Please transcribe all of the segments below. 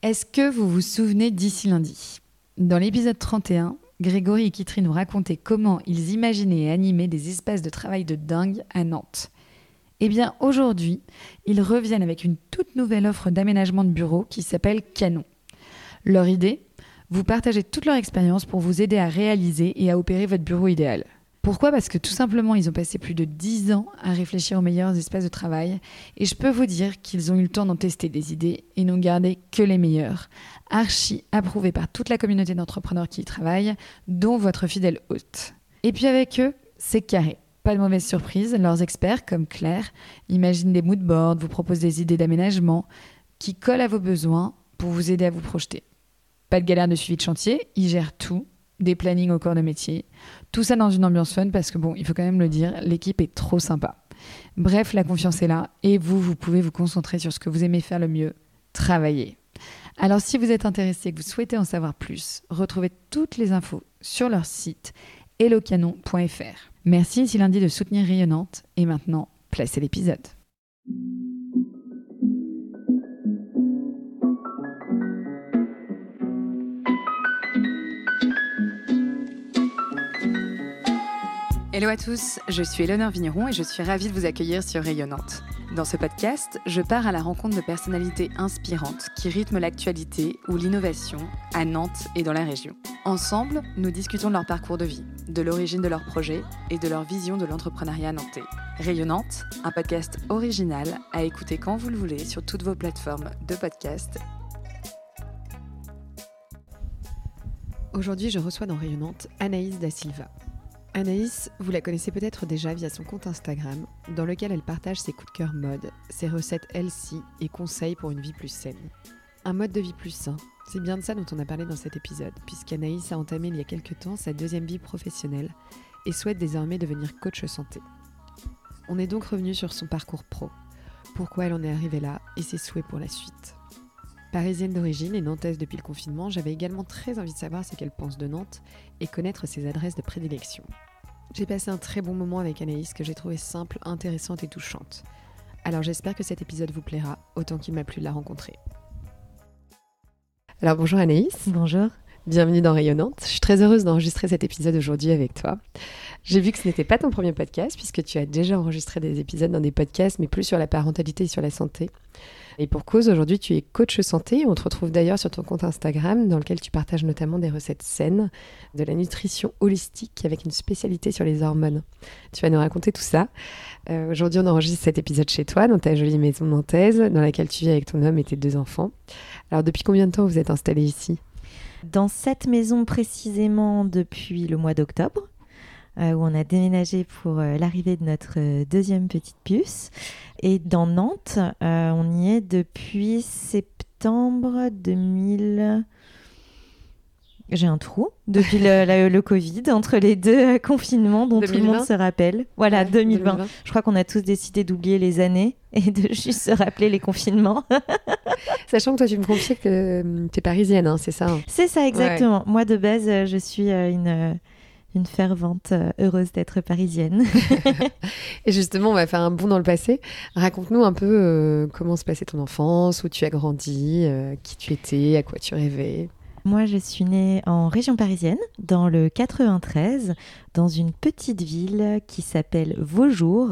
Est-ce que vous vous souvenez d'ici lundi? Dans l'épisode 31, Grégory et Kitry nous racontaient comment ils imaginaient et animaient des espaces de travail de dingue à Nantes. Eh bien, aujourd'hui, ils reviennent avec une toute nouvelle offre d'aménagement de bureau qui s'appelle Canon. Leur idée? Vous partager toute leur expérience pour vous aider à réaliser et à opérer votre bureau idéal. Pourquoi? Parce que tout simplement, ils ont passé plus de 10 ans à réfléchir aux meilleurs espaces de travail et je peux vous dire qu'ils ont eu le temps d'en tester des idées et n'ont gardé que les meilleurs, archi approuvés par toute la communauté d'entrepreneurs qui y travaillent, dont votre fidèle hôte. Et puis avec eux, c'est carré. Pas de mauvaise surprise, leurs experts, comme Claire, imaginent des moodboards, vous proposent des idées d'aménagement qui collent à vos besoins pour vous aider à vous projeter. Pas de galère de suivi de chantier, ils gèrent tout, des plannings au corps de métier. Tout ça dans une ambiance fun parce que bon, il faut quand même le dire, l'équipe est trop sympa. Bref, la confiance est là et vous, vous pouvez vous concentrer sur ce que vous aimez faire le mieux, travailler. Alors si vous êtes intéressé et que vous souhaitez en savoir plus, retrouvez toutes les infos sur leur site hellocanon.fr. Merci ici lundi de soutenir Rayonnante et maintenant, placez l'épisode. Hello à tous, je suis Eleonore Vigneron et je suis ravie de vous accueillir sur Rayonnante. Dans ce podcast, je pars à la rencontre de personnalités inspirantes qui rythment l'actualité ou l'innovation à Nantes et dans la région. Ensemble, nous discutons de leur parcours de vie, de l'origine de leurs projets et de leur vision de l'entrepreneuriat nantais. Rayonnante, un podcast original à écouter quand vous le voulez sur toutes vos plateformes de podcast. Aujourd'hui, je reçois dans Rayonnante Anaïs Da Silva. Anaïs, vous la connaissez peut-être déjà via son compte Instagram, dans lequel elle partage ses coups de cœur mode, ses recettes healthy et conseils pour une vie plus saine. Un mode de vie plus sain, c'est bien de ça dont on a parlé dans cet épisode, puisqu'Anaïs a entamé il y a quelques temps sa deuxième vie professionnelle et souhaite désormais devenir coach santé. On est donc revenu sur son parcours pro, pourquoi elle en est arrivée là et ses souhaits pour la suite. Parisienne d'origine et nantaise depuis le confinement, j'avais également très envie de savoir ce qu'elle pense de Nantes et connaître ses adresses de prédilection. J'ai passé un très bon moment avec Anaïs que j'ai trouvé simple, intéressante et touchante. Alors j'espère que cet épisode vous plaira autant qu'il m'a plu de la rencontrer. Alors bonjour Anaïs. Bonjour. Bienvenue dans Rayonnante. Je suis très heureuse d'enregistrer cet épisode aujourd'hui avec toi. J'ai vu que ce n'était pas ton premier podcast puisque tu as déjà enregistré des épisodes dans des podcasts mais plus sur la parentalité et sur la santé. Et pour cause, aujourd'hui, tu es coach santé. On te retrouve d'ailleurs sur ton compte Instagram, dans lequel tu partages notamment des recettes saines, de la nutrition holistique avec une spécialité sur les hormones. Tu vas nous raconter tout ça. Euh, aujourd'hui, on enregistre cet épisode chez toi, dans ta jolie maison nantaise, dans laquelle tu vis avec ton homme et tes deux enfants. Alors, depuis combien de temps vous êtes installé ici? Dans cette maison précisément depuis le mois d'octobre. Euh, où on a déménagé pour euh, l'arrivée de notre deuxième petite puce. Et dans Nantes, euh, on y est depuis septembre 2000. J'ai un trou depuis le, Covid, entre les deux confinements dont tout le monde se rappelle. Voilà, 2020. Je crois qu'on a tous décidé d'oublier les années et de juste se rappeler les confinements. Sachant que toi, tu me confiais que tu es parisienne, hein, c'est ça hein C'est ça, exactement. Moi, de base, je suis une une fervente euh, heureuse d'être parisienne. et justement, on va faire un bond dans le passé. Raconte-nous un peu euh, comment se passait ton enfance, où tu as grandi, euh, qui tu étais, à quoi tu rêvais. Moi, je suis née en région parisienne, dans le 93, dans une petite ville qui s'appelle Vaujour,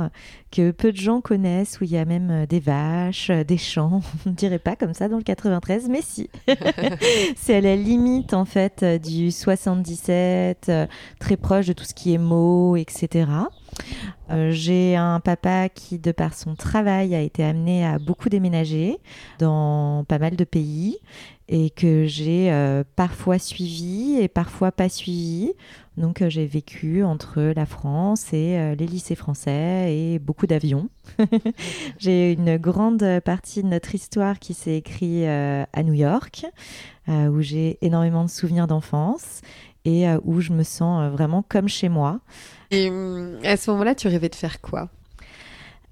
que peu de gens connaissent, où il y a même euh, des vaches, euh, des champs. On ne dirait pas comme ça dans le 93, mais si. C'est à la limite, en fait, euh, du 77, très proche de tout ce qui est mots, etc. j'ai un papa qui, de par son travail, a été amené à beaucoup déménager dans pas mal de pays et que j'ai euh, parfois suivi et parfois pas suivi. Donc euh, j'ai vécu entre la France et euh, les lycées français et beaucoup d'avions. j'ai une grande partie de notre histoire qui s'est écrite à New York, où j'ai énormément de souvenirs d'enfance et où je me sens vraiment comme chez moi. Et hum, à ce moment-là, tu rêvais de faire quoi?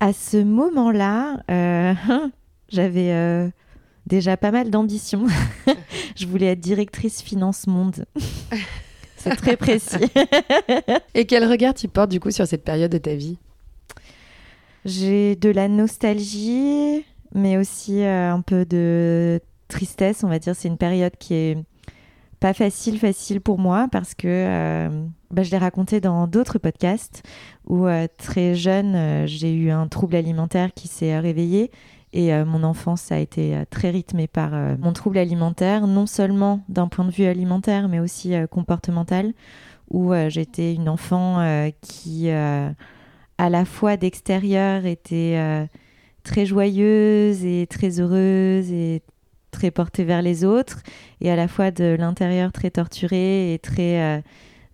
À ce moment-là, j'avais déjà pas mal d'ambition. je voulais être directrice finance monde. C'est très précis. Et quel regard tu portes du coup sur cette période de ta vie? J'ai de la nostalgie, mais aussi euh, un peu de tristesse, on va dire. C'est une période qui est pas facile, facile pour moi parce que bah, je l'ai raconté dans d'autres podcasts où très jeune, j'ai eu un trouble alimentaire qui s'est réveillé et mon enfance a été très rythmée par mon trouble alimentaire, non seulement d'un point de vue alimentaire, mais aussi comportemental, où j'étais une enfant qui, à la fois d'extérieur, était très joyeuse et très heureuse et très portée vers les autres, et à la fois de l'intérieur très torturée et très euh,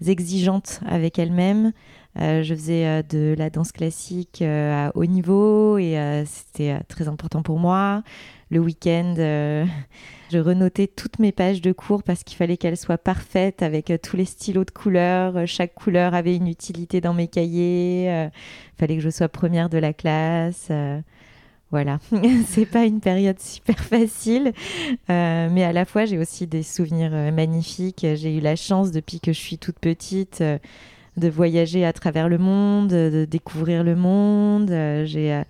exigeante avec elle-même. Euh, je faisais euh, de la danse classique à haut niveau et c'était très important pour moi. Le week-end, je renotais toutes mes pages de cours parce qu'il fallait qu'elles soient parfaites avec tous les stylos de couleurs. Chaque couleur avait une utilité dans mes cahiers. Il fallait que je sois première de la classe. Voilà, c'est pas une période super facile, euh, mais à la fois j'ai aussi des souvenirs euh, magnifiques. J'ai eu la chance depuis que je suis toute petite euh, de voyager à travers le monde, de découvrir le monde. j'ai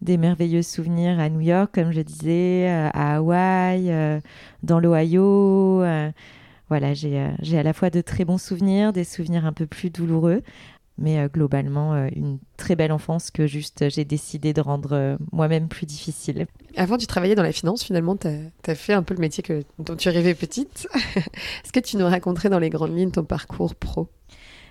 des merveilleux souvenirs à New York, comme je disais, à Hawaï, dans l'Ohio. voilà, j'ai à la fois de très bons souvenirs, des souvenirs un peu plus douloureux mais euh, globalement euh, une très belle enfance que juste j'ai décidé de rendre euh, moi-même plus difficile. Avant, tu travaillais dans la finance, finalement, tu as, fait un peu le métier que, dont tu rêvais petite. Est-ce que tu nous raconterais dans les grandes lignes ton parcours pro?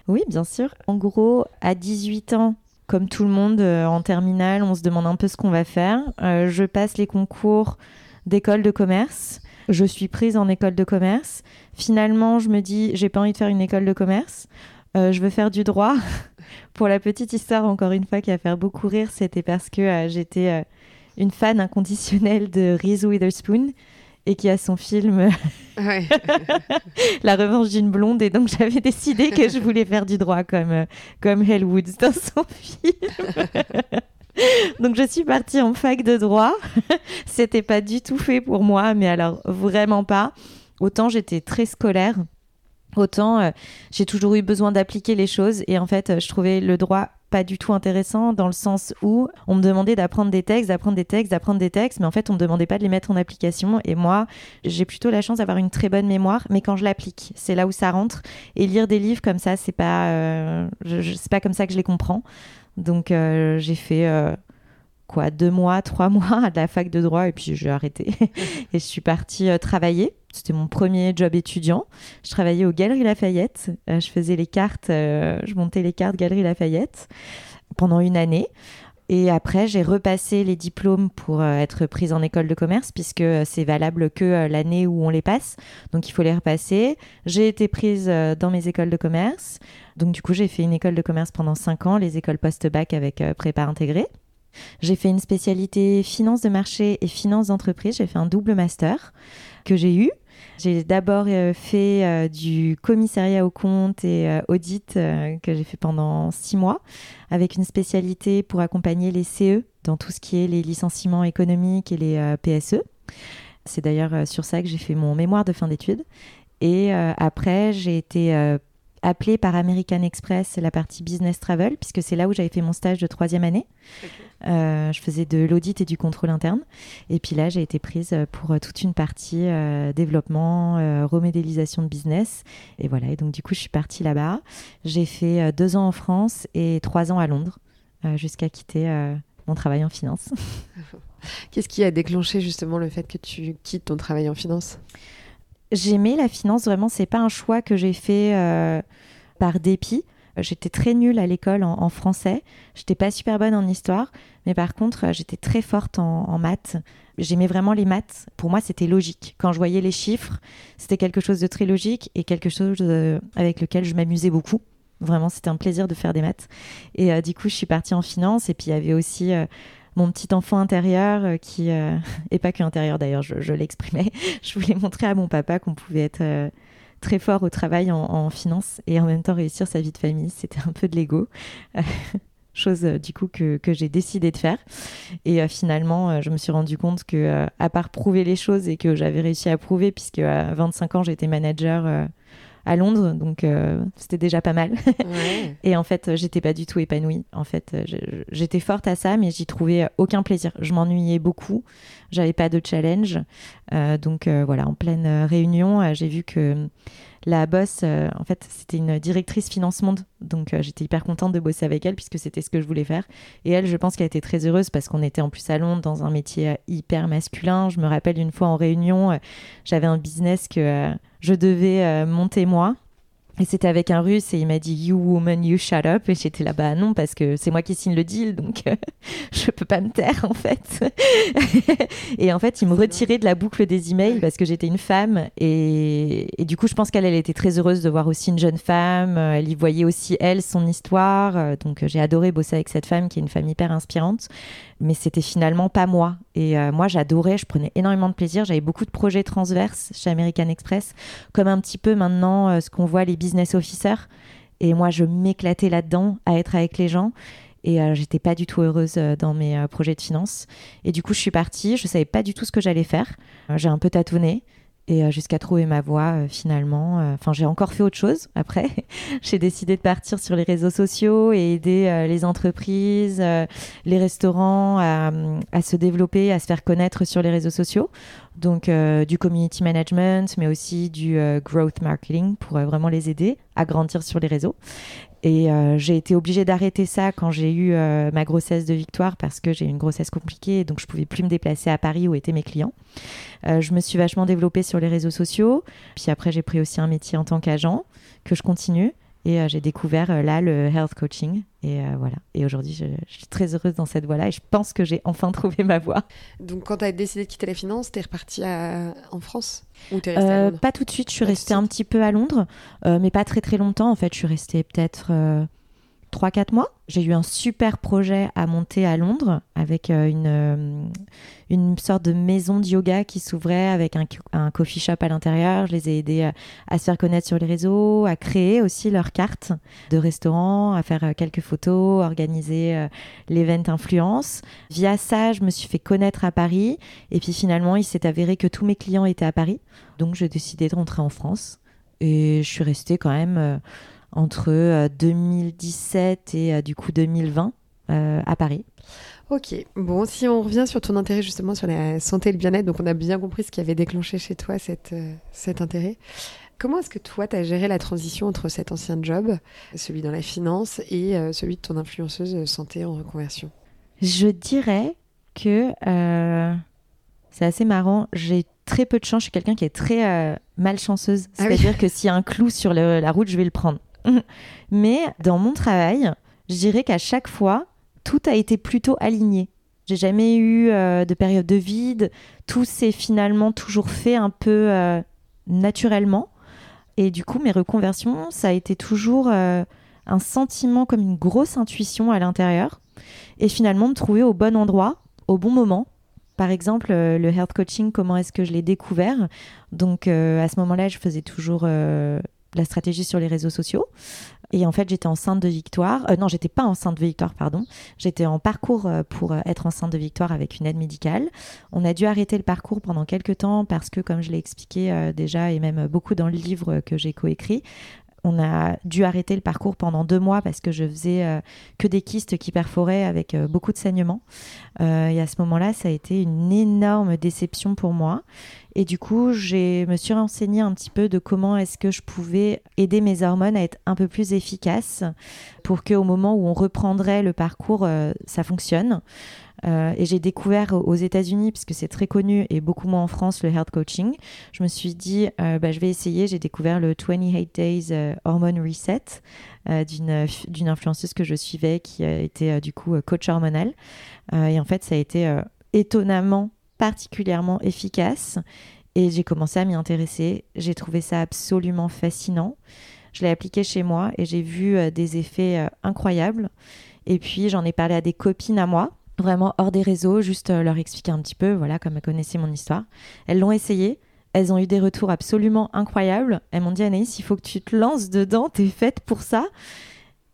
Oui, bien sûr. En gros, à 18 ans, comme tout le monde en terminale, on se demande un peu ce qu'on va faire. je passe les concours d'école de commerce. Je suis prise en école de commerce. Finalement, je me dis, j'ai pas envie de faire une école de commerce. Euh, je veux faire du droit. Pour la petite histoire, encore une fois, qui a fait beaucoup rire, c'était parce que euh, j'étais euh, une fan inconditionnelle de Reese Witherspoon et qui a son film La revanche d'une blonde. Et donc, j'avais décidé que je voulais faire du droit comme, comme Hell Woods dans son film. donc, je suis partie en fac de droit. C'était pas du tout fait pour moi, mais alors vraiment pas. Autant j'étais très scolaire Autant euh, j'ai toujours eu besoin d'appliquer les choses et en fait euh, je trouvais le droit pas du tout intéressant dans le sens où on me demandait d'apprendre des textes, d'apprendre des textes, d'apprendre des textes, mais en fait on me demandait pas de les mettre en application et moi j'ai plutôt la chance d'avoir une très bonne mémoire, mais quand je l'applique, c'est là où ça rentre et lire des livres comme ça, c'est pas, euh, pas comme ça que je les comprends. Donc j'ai fait quoi deux mois, trois mois à la fac de droit et puis j'ai arrêté et je suis partie travailler c'était mon premier job étudiant. Je travaillais aux Galeries Lafayette. Euh, je faisais les cartes, euh, je montais les cartes Galeries Lafayette pendant une année. Et après, j'ai repassé les diplômes pour euh, être prise en école de commerce, puisque c'est valable que l'année où on les passe. Donc, il faut les repasser. J'ai été prise dans mes écoles de commerce. Donc, du coup, j'ai fait une école de commerce pendant cinq ans, les écoles post-bac avec prépa intégrée. J'ai fait une spécialité finance de marché et finance d'entreprise. J'ai fait un double master que j'ai eu. J'ai d'abord euh, fait euh, du commissariat au compte et euh, audit que j'ai fait pendant six mois, avec une spécialité pour accompagner les CE dans tout ce qui est les licenciements économiques et les PSE. C'est d'ailleurs sur ça que j'ai fait mon mémoire de fin d'études. Et après, j'ai été appelée par American Express, la partie business travel, puisque c'est là où j'avais fait mon stage de troisième année. Euh, je faisais de l'audit et du contrôle interne. Et puis là, j'ai été prise pour euh, toute une partie euh, développement, remodélisation de business. Et voilà, et donc du coup, je suis partie là-bas. J'ai fait deux ans en France et trois ans à Londres, jusqu'à quitter mon travail en finance. Qu'est-ce qui a déclenché justement le fait que tu quittes ton travail en finance? J'aimais la finance, vraiment, c'est pas un choix que j'ai fait par dépit. J'étais très nulle à l'école en, français. J'étais pas super bonne en histoire, mais par contre, j'étais très forte en, maths. J'aimais vraiment les maths. Pour moi, c'était logique. Quand je voyais les chiffres, c'était quelque chose de très logique et quelque chose euh, avec lequel je m'amusais beaucoup. Vraiment, c'était un plaisir de faire des maths. Et euh, du coup, je suis partie en finance. Et puis, il y avait aussi euh, mon petit enfant intérieur qui, et pas que intérieur d'ailleurs, je, l'exprimais. je voulais montrer à mon papa qu'on pouvait être très fort au travail en, finance et en même temps réussir sa vie de famille. C'était un peu de l'ego. chose euh, du coup que, j'ai décidé de faire et euh, finalement euh, je me suis rendu compte que à part prouver les choses et que j'avais réussi à prouver puisque à 25 ans j'étais manager à Londres, donc euh, c'était déjà pas mal. Ouais. Et en fait, j'étais pas du tout épanouie. En fait, euh, j'étais forte à ça, mais j'y trouvais aucun plaisir. Je m'ennuyais beaucoup. J'avais pas de challenge. Euh, donc euh, voilà, en pleine réunion, j'ai vu que la boss, en fait, c'était une directrice finance monde. Donc j'étais hyper contente de bosser avec elle puisque c'était ce que je voulais faire. Et elle, je pense qu'elle était très heureuse parce qu'on était en plus à Londres dans un métier hyper masculin. Je me rappelle une fois en réunion, j'avais un business que je devais euh, monter moi. Et c'était avec un russe et il m'a dit You woman, you shut up. Et j'étais là, bah non, parce que c'est moi qui signe le deal, donc euh, je peux pas me taire en fait. et en fait, il me retirait de la boucle des emails parce que j'étais une femme. Et, et du coup, je pense qu'elle elle était très heureuse de voir aussi une jeune femme. Euh, Elle y voyait aussi, elle, son histoire. Euh, Donc j'ai adoré bosser avec cette femme qui est une femme hyper inspirante. Mais c'était finalement pas moi. Et euh, moi, j'adorais, je prenais énormément de plaisir. J'avais beaucoup de projets transverses chez American Express, comme un petit peu maintenant euh, ce qu'on voit les business officers. Et moi, je m'éclatais là-dedans à être avec les gens. Et euh, j'étais pas du tout heureuse dans mes projets de finance. Et du coup, je suis partie. Je savais pas du tout ce que j'allais faire. J'ai un peu tâtonné. Et euh, jusqu'à trouver ma voie, euh, finalement. Euh, Enfin, j'ai encore fait autre chose après. j'ai décidé de partir sur les réseaux sociaux et aider les entreprises, les restaurants à, à se développer, à se faire connaître sur les réseaux sociaux. Donc, du community management, mais aussi du growth marketing pour vraiment les aider à grandir sur les réseaux. Et euh, j'ai été obligée d'arrêter ça quand j'ai eu euh, ma grossesse de Victoire parce que j'ai eu une grossesse compliquée, donc je pouvais plus me déplacer à Paris où étaient mes clients. Euh, je me suis vachement développée sur les réseaux sociaux. Puis après, j'ai pris aussi un métier en tant qu'agent que je continue. Et euh, j'ai découvert euh, là le health coaching. Et euh, voilà. Et aujourd'hui, je, je suis très heureuse dans cette voie-là. Et je pense que j'ai enfin trouvé ma voie. Donc, quand tu as décidé de quitter la finance, t'es reparti à... en France? Ou t'es resté à Euh, Londres? pas tout de suite. Je suis Pas restée un petit peu à Londres, mais pas très très longtemps. En fait, je suis restée peut-être 3-4 mois. J'ai eu un super projet à monter à Londres avec euh, une, euh, une sorte de maison de yoga qui s'ouvrait avec un, un coffee shop à l'intérieur. Je les ai aidés à, à se faire connaître sur les réseaux, à créer aussi leur carte de restaurant, à faire euh, quelques photos, organiser euh, l'event influence. Via ça, je me suis fait connaître à Paris. Et puis finalement, il s'est avéré que tous mes clients étaient à Paris. Donc j'ai décidé de rentrer en France. Et je suis restée quand même euh, entre euh, 2017 et euh, du coup 2020 euh, à Paris. Ok, bon, si on revient sur ton intérêt justement sur la santé et le bien-être, donc on a bien compris ce qui avait déclenché chez toi cette, euh, cet intérêt. Comment est-ce que toi, tu as géré la transition entre cet ancien job, celui dans la finance, et euh, celui de ton influenceuse euh, santé en reconversion? Je dirais que euh, c'est assez marrant. J'ai très peu de chance. Je suis quelqu'un qui est très euh, malchanceuse. Ah oui. C'est-à-dire que s'il y a un clou sur le- la route, je vais le prendre. Mais dans mon travail, je dirais qu'à chaque fois, tout a été plutôt aligné. J'ai jamais eu euh, de période de vide. Tout s'est finalement toujours fait un peu euh, naturellement. Et du coup, mes reconversions, ça a été toujours euh, un sentiment comme une grosse intuition à l'intérieur. Et finalement, me trouver au bon endroit, au bon moment. Par exemple, le health coaching, comment est-ce que je l'ai découvert? Donc, à ce moment-là, je faisais toujours la stratégie sur les réseaux sociaux. Et en fait, j'étais enceinte de Victoire. Euh, non, j'étais pas enceinte de Victoire, pardon. J'étais en parcours euh, pour euh, être enceinte de Victoire avec une aide médicale. On a dû arrêter le parcours pendant quelques temps parce que, comme je l'ai expliqué déjà, et même beaucoup dans le livre que j'ai coécrit, on a dû arrêter le parcours pendant deux mois parce que je faisais que des kystes qui perforaient avec beaucoup de saignements. Et à ce moment-là, ça a été une énorme déception pour moi. Et du coup, je me suis renseignée un petit peu de comment est-ce que je pouvais aider mes hormones à être un peu plus efficaces pour qu'au moment où on reprendrait le parcours, euh, ça fonctionne. Euh, et j'ai découvert aux États-Unis, puisque c'est très connu et beaucoup moins en France, le health coaching. Je me suis dit, euh, bah, je vais essayer. J'ai découvert le 28 Days Hormone Reset d'une influenceuse que je suivais qui était du coup coach hormonal. Et en fait, ça a été étonnamment, particulièrement efficace. Et j'ai commencé à m'y intéresser. J'ai trouvé ça absolument fascinant. Je l'ai appliqué chez moi et j'ai vu euh, des effets euh, incroyables. Et puis, j'en ai parlé à des copines à moi, vraiment hors des réseaux, juste euh, leur expliquer un petit peu, voilà, comme elles connaissaient mon histoire. Elles l'ont essayé. Elles ont eu des retours absolument incroyables. Elles m'ont dit, Anaïs, il faut que tu te lances dedans, t'es faite pour ça.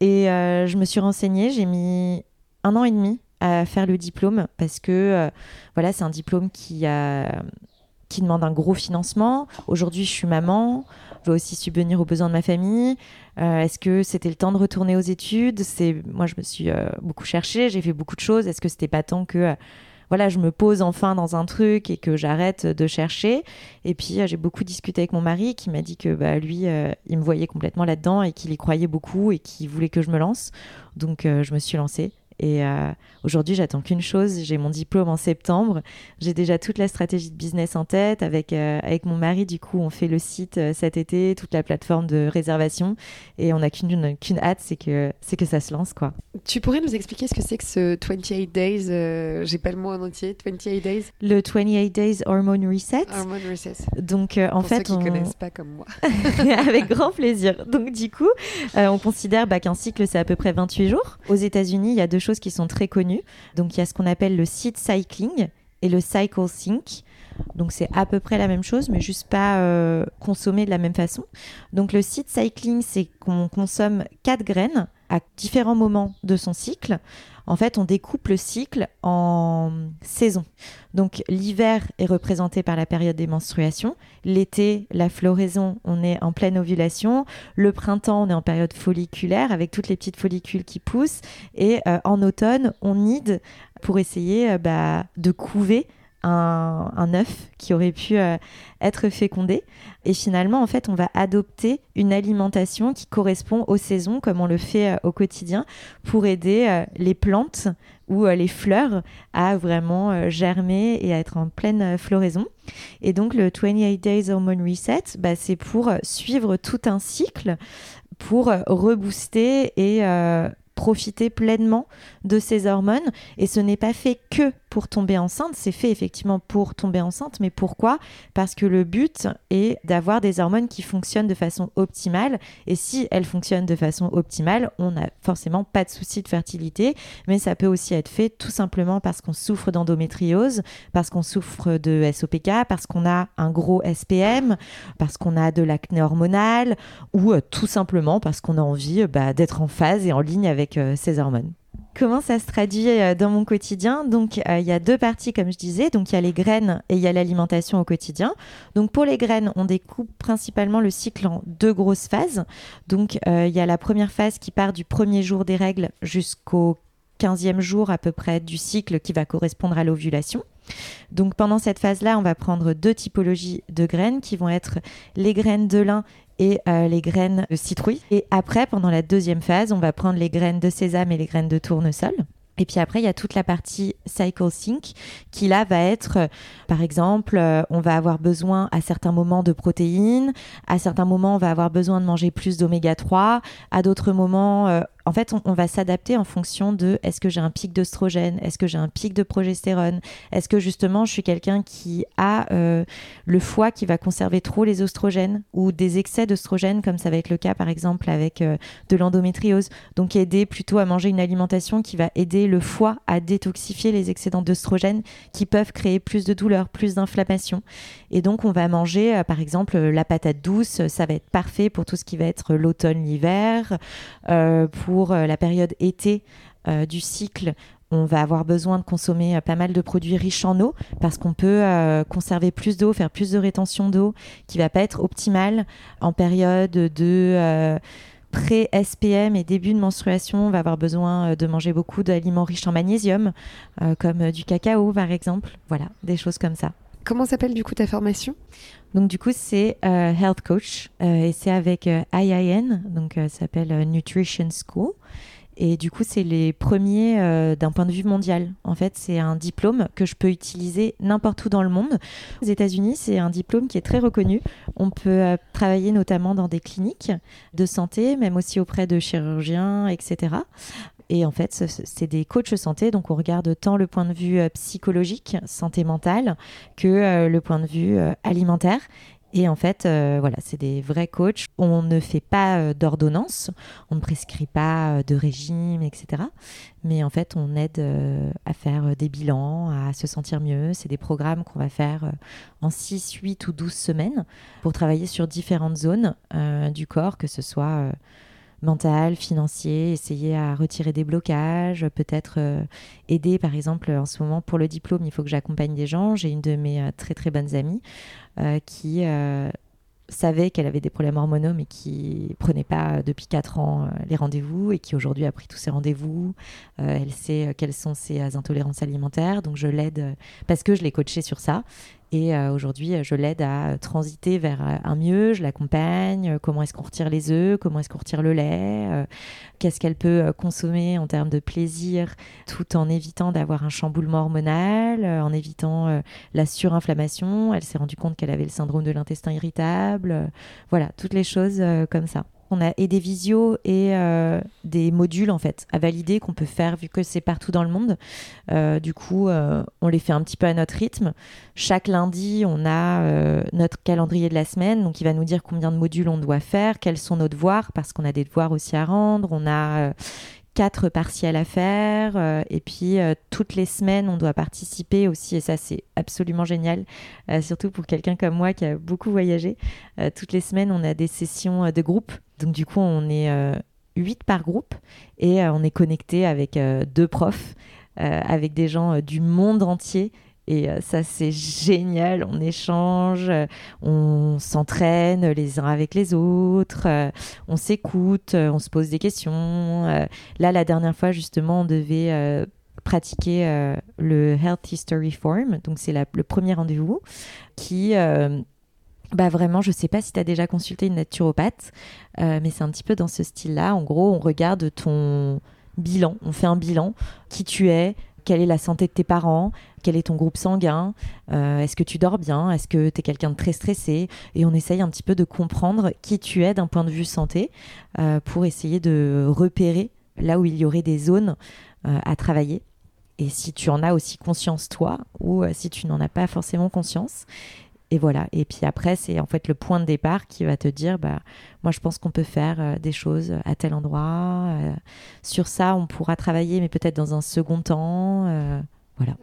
Et je me suis renseignée, j'ai mis un an et demi à faire le diplôme parce que euh, voilà, c'est un diplôme qui qui demande un gros financement. Aujourd'hui, je suis maman, je dois aussi subvenir aux besoins de ma famille. Euh, est-ce que c'était le temps de retourner aux études? Moi, je me suis euh, beaucoup cherchée, j'ai fait beaucoup de choses. Est-ce que c'était pas temps que voilà, je me pose enfin dans un truc et que j'arrête de chercher? Et puis j'ai beaucoup discuté avec mon mari qui m'a dit que bah, lui, il me voyait complètement là-dedans et qu'il y croyait beaucoup et qu'il voulait que je me lance. Donc je me suis lancée. Et euh, aujourd'hui, j'attends qu'une chose, j'ai mon diplôme en septembre. J'ai déjà toute la stratégie de business en tête. Avec, euh, avec mon mari, du coup, on fait le site euh, cet été, toute la plateforme de réservation. Et on n'a qu'une qu'une hâte, c'est que, c'est que ça se lance. quoi. Tu pourrais nous expliquer ce que c'est que ce 28 Days J'ai pas le mot en entier, 28 Days? Le 28 Days Hormone Reset. Hormone Reset. Donc, en Pour fait. ceux qui on... connaissent pas comme moi. avec grand plaisir. Donc, du coup, on considère bah, qu'un cycle, c'est à peu près 28 jours. Aux États-Unis, il y a deux qui sont très connues. Donc il y a ce qu'on appelle le seed cycling et le cycle sync. Donc c'est à peu près la même chose, mais juste pas euh, consommé de la même façon. Donc le seed cycling, c'est qu'on consomme quatre graines à différents moments de son cycle. En fait, on découpe le cycle en saisons. Donc l'hiver est représenté par la période des menstruations. L'été, la floraison, on est en pleine ovulation. Le printemps, on est en période folliculaire avec toutes les petites follicules qui poussent. Et euh, en automne, on nide pour essayer euh, bah, de couver un, œuf qui aurait pu euh, être fécondé. Et finalement, en fait, on va adopter une alimentation qui correspond aux saisons, comme on le fait euh, au quotidien, pour aider euh, les plantes ou les fleurs à vraiment germer et à être en pleine floraison. Et donc, le 28 Days Hormone Reset, bah, c'est pour suivre tout un cycle, pour rebooster et profiter pleinement de ces hormones. Et ce n'est pas fait que pour tomber enceinte, c'est fait effectivement pour tomber enceinte. Mais pourquoi? Parce que le but est d'avoir des hormones qui fonctionnent de façon optimale. Et si elles fonctionnent de façon optimale, on n'a forcément pas de souci de fertilité. Mais ça peut aussi être fait tout simplement parce qu'on souffre d'endométriose, parce qu'on souffre de SOPK, parce qu'on a un gros SPM, parce qu'on a de l'acné hormonal ou euh, tout simplement parce qu'on a envie bah, d'être en phase et en ligne avec euh, ces hormones. Comment ça se traduit euh, dans mon quotidien Donc, euh, il y a deux parties, comme je disais. Donc, il y a les graines et il y a l'alimentation au quotidien. Donc, pour les graines, on découpe principalement le cycle en deux grosses phases. Donc, euh, il y a la première phase qui part du premier jour des règles jusqu'au 15e jour à peu près du cycle qui va correspondre à l'ovulation. Donc pendant cette phase-là, on va prendre deux typologies de graines qui vont être les graines de lin et euh, les graines de citrouille. Et après, pendant la deuxième phase, on va prendre les graines de sésame et les graines de tournesol. Et puis après, il y a toute la partie cycle sync qui là va être, euh, par exemple, euh, on va avoir besoin à certains moments de protéines, à certains moments on va avoir besoin de manger plus d'oméga 3, à d'autres moments, en fait, on, va s'adapter en fonction de est-ce que j'ai un pic d'œstrogène, est-ce que j'ai un pic de progestérone, est-ce que justement je suis quelqu'un qui a euh, le foie qui va conserver trop les oestrogènes ou des excès d'oestrogènes, comme ça va être le cas par exemple avec euh, de l'endométriose? Donc aider plutôt à manger une alimentation qui va aider le foie à détoxifier les excédents d'oestrogènes qui peuvent créer plus de douleur, plus d'inflammation. Et donc on va manger euh, par exemple la patate douce, ça va être parfait pour tout ce qui va être l'automne, l'hiver, pour la période été euh, du cycle, on va avoir besoin de consommer euh, pas mal de produits riches en eau parce qu'on peut euh, conserver plus d'eau, faire plus de rétention d'eau qui va pas être optimale en période de euh, pré-SPM et début de menstruation. On va avoir besoin de manger beaucoup d'aliments riches en magnésium comme du cacao par exemple. Voilà, des choses comme ça. Comment s'appelle du coup ta formation? Donc du coup c'est euh, Health Coach euh, et c'est avec euh, IIN, donc ça s'appelle Nutrition School. Et du coup, c'est les premiers d'un point de vue mondial. En fait, c'est un diplôme que je peux utiliser n'importe où dans le monde. Aux États-Unis, c'est un diplôme qui est très reconnu. On peut travailler notamment dans des cliniques de santé, même aussi auprès de chirurgiens, etc. Et en fait, c'est des coachs santé, donc on regarde tant le point de vue psychologique, santé mentale, que euh, le point de vue euh, alimentaire. Et en fait, euh, voilà, c'est des vrais coachs. On ne fait pas euh, d'ordonnance, on ne prescrit pas euh, de régime, etc. Mais en fait, on aide à faire des bilans, à se sentir mieux. C'est des programmes qu'on va faire en 6, 8 ou 12 semaines pour travailler sur différentes zones du corps, que ce soit mental, financier, essayer à retirer des blocages, peut-être aider, par exemple, en ce moment pour le diplôme, il faut que j'accompagne des gens. J'ai une de mes très très bonnes amies qui savait qu'elle avait des problèmes hormonaux mais qui prenait pas depuis 4 ans les rendez-vous et qui aujourd'hui a pris tous ses rendez-vous. elle sait quelles sont ses intolérances alimentaires, donc je l'aide parce que je l'ai coachée sur ça et euh, aujourd'hui, je l'aide à transiter vers euh, un mieux, je l'accompagne, euh, comment est-ce qu'on retire les œufs, comment est-ce qu'on retire le lait, qu'est-ce qu'elle peut consommer en termes de plaisir, tout en évitant d'avoir un chamboulement hormonal, en évitant la surinflammation. Elle s'est rendue compte qu'elle avait le syndrome de l'intestin irritable. voilà, toutes les choses comme ça. On a et des visios et euh, des modules en fait à valider qu'on peut faire vu que c'est partout dans le monde. Euh, du coup, euh, on les fait un petit peu à notre rythme. Chaque lundi, on a notre calendrier de la semaine, donc il va nous dire combien de modules on doit faire, quels sont nos devoirs parce qu'on a des devoirs aussi à rendre. On a quatre partiels à faire. Euh, et puis, euh, toutes les semaines, on doit participer aussi. Et ça, c'est absolument génial. Euh, surtout pour quelqu'un comme moi qui a beaucoup voyagé. toutes les semaines, on a des sessions de groupe. Donc, du coup, on est huit par groupe. Et on est connecté avec deux profs, avec des gens du monde entier. Et euh, ça, c'est génial. On échange, euh, on s'entraîne les uns avec les autres, euh, on s'écoute, on se pose des questions. là, la dernière fois, justement, on devait pratiquer le Health History Form. Donc, c'est le premier rendez-vous qui. bah vraiment, je sais pas si tu as déjà consulté une naturopathe, mais c'est un petit peu dans ce style-là. En gros, on regarde ton bilan, on fait un bilan, qui tu es, quelle est la santé de tes parents, quel est ton groupe sanguin, euh, est-ce que tu dors bien, est-ce que tu es quelqu'un de très stressé, et on essaye un petit peu de comprendre qui tu es d'un point de vue santé euh, pour essayer de repérer là où il y aurait des zones euh, à travailler. Et si tu en as aussi conscience toi, ou si tu n'en as pas forcément conscience, et voilà. Et puis après, c'est en fait le point de départ qui va te dire, bah, moi, je pense qu'on peut faire euh, des choses à tel endroit. Euh, sur ça, on pourra travailler, mais peut-être dans un second temps. Euh, voilà.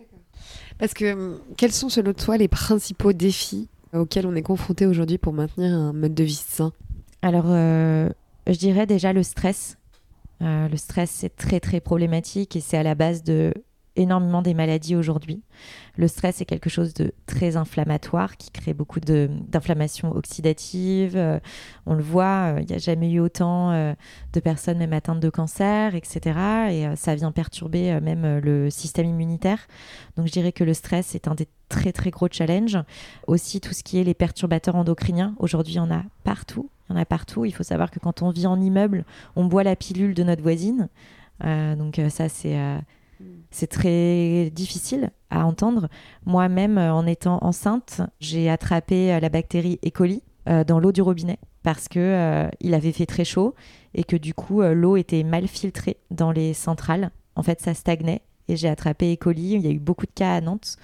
Parce que hum, quels sont selon toi les principaux défis auxquels on est confronté aujourd'hui pour maintenir un mode de vie sain? Alors, je dirais déjà le stress. le stress, c'est très très problématique et c'est à la base de énormément des maladies aujourd'hui. Le stress est quelque chose de très inflammatoire qui crée beaucoup d'inflammation oxydative. Euh, on le voit, euh, il n'y a jamais eu autant euh, de personnes même atteintes de cancer, etc. Et ça vient perturber même le système immunitaire. Donc je dirais que le stress est un des très très gros challenges. Aussi tout ce qui est les perturbateurs endocriniens. Aujourd'hui, en a partout. Il y en a partout. Il faut savoir que quand on vit en immeuble, on boit la pilule de notre voisine. donc ça, c'est c'est très difficile à entendre. Moi-même, euh, en étant enceinte, j'ai attrapé euh, la bactérie E. coli euh, dans l'eau du robinet parce que il avait fait très chaud et que du coup l'eau était mal filtrée dans les centrales. En fait, ça stagnait et j'ai attrapé E. coli. Il y a eu beaucoup de cas à Nantes,